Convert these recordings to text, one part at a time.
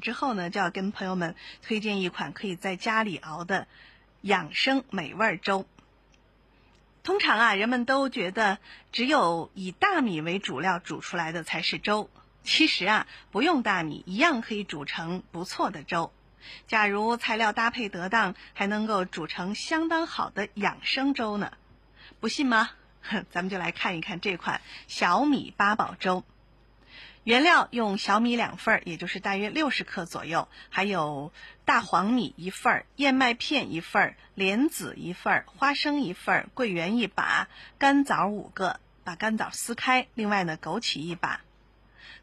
之后呢，就要跟朋友们推荐一款可以在家里熬的养生美味粥。通常啊，人们都觉得只有以大米为主料煮出来的才是粥。其实啊，不用大米一样可以煮成不错的粥。假如材料搭配得当，还能够煮成相当好的养生粥呢。不信吗？咱们就来看一看这款小米八宝粥。原料用小米两份儿，也就是大约六十克左右，还有大黄米一份儿、燕麦片一份儿、莲子一份儿、花生一份儿、桂圆一把、干枣五个，把干枣撕开。另外呢，枸杞一把。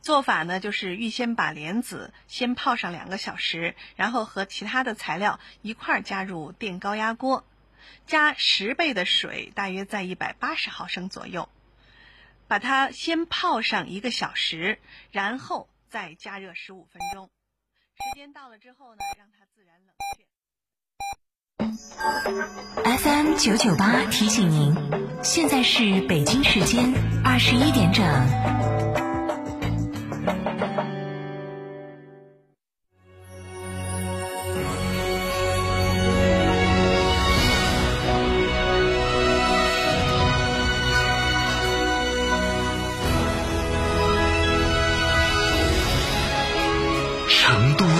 做法呢，就是预先把莲子先泡上两个小时，然后和其他的材料一块儿加入电高压锅，加十倍的水，大约在一百八十毫升左右。把它先泡上一个小时，然后再加热十五分钟。时间到了之后呢，让它自然冷却。FM 九九八提醒您，现在是北京时间二十一点整。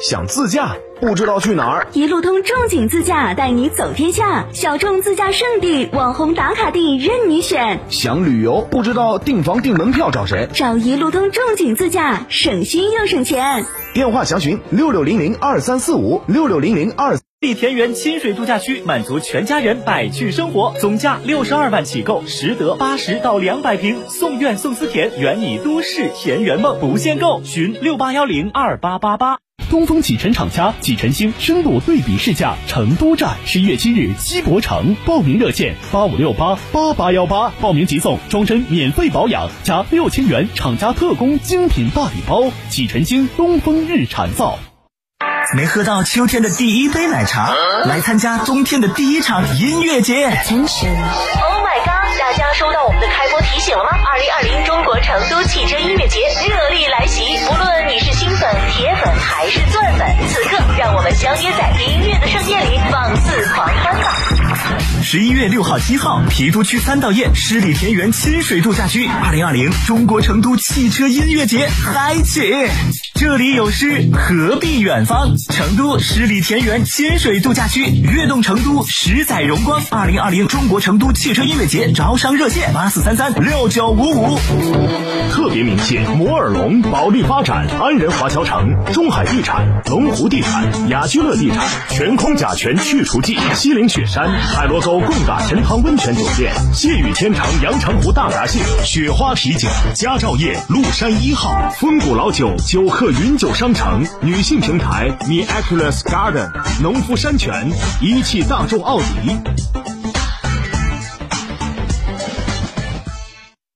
想自驾不知道去哪儿？一路通众景自驾带你走天下，小众自驾圣地、网红打卡地任你选。想旅游不知道订房订门票找谁？找一路通众景自驾，省心又省钱。电话详询六六零零二三四五六六零零二。丽田园亲水度假区满足全家人百趣生活，总价六十二万起购，实得八十到两百平，送院送私田，圆你都市田园梦，不限购。询六八幺零二八八八。东风启辰厂家启辰星深度对比试驾成都站，十一月七日西博城，报名热线八五六八八八幺八，报名即送终身免费保养加六千元厂家特供精品大礼包。启辰星东风日产造。没喝到秋天的第一杯奶茶，来参加冬天的第一场音乐节。Oh my god！大家收到我们的开播提醒了吗？二零二零中国成都汽车音乐节热力来袭，不论粉、铁粉还是钻粉，此刻让我们相约在音乐的盛宴里，放肆狂欢吧！十一月六号、七号，郫都区三道堰湿地田园亲水度假区，二零二零中国成都汽车音乐节开启。这里有诗，何必远方？成都十里田园亲水度假区，悦动成都，十载荣光。二零二零中国成都汽车音乐节招商热线：八四三三六九五五。特别鸣谢摩尔龙、保利发展、安仁华侨城、中海地产、龙湖地产、雅居乐地产、全空甲醛去除剂、西岭雪山、海螺沟贡嘎神汤温泉酒店、谢雨天长阳澄湖大闸蟹、雪花啤酒、佳兆业麓山一号、风谷老酒酒客。云酒商城、女性平台 Miraculous Garden、农夫山泉、一汽大众奥迪。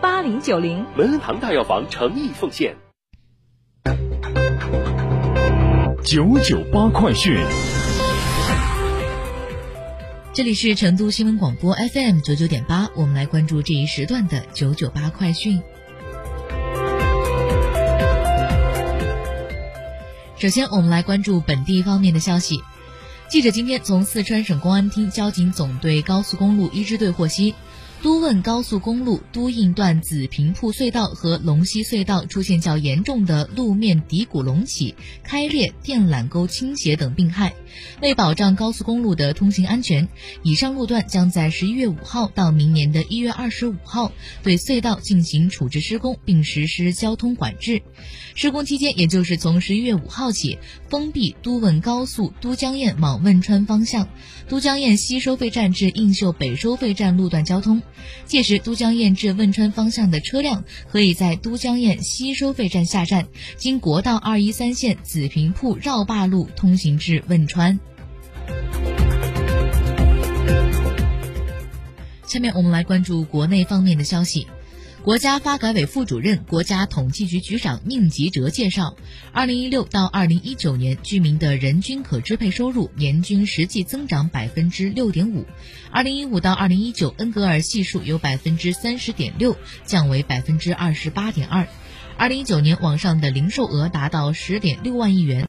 八零九零，门恩堂大药房诚意奉献。九九八快讯。这里是成都新闻广播 FM 九九点八，我们来关注这一时段的九九八快讯。首先，我们来关注本地方面的消息。记者今天从四川省公安厅交警总队高速公路一支队获悉。都汶高速公路都应段紫坪铺隧道和龙溪隧道出现较严重的路面底谷隆起、开裂、电缆沟倾斜等病害。为保障高速公路的通行安全，以上路段将在十一月五号到明年的一月二十五号对隧道进行处置施工，并实施交通管制。施工期间，也就是从十一月五号起，封闭都汶高速都江堰往汶川方向、都江堰西收费站至映秀北收费站路段交通。届时，都江堰至汶川方向的车辆可以在都江堰西收费站下站，经国道二一三线紫坪铺绕坝路通行至汶川。下面我们来关注国内方面的消息。国家发改委副主任、国家统计局局长宁吉喆介绍，二零一六到二零一九年居民的人均可支配收入年均实际增长百分之六点五，二零一五到二零一九恩格尔系数由百分之三十点六降为百分之二十八点二，二零一九年网上的零售额达到十点六万亿元。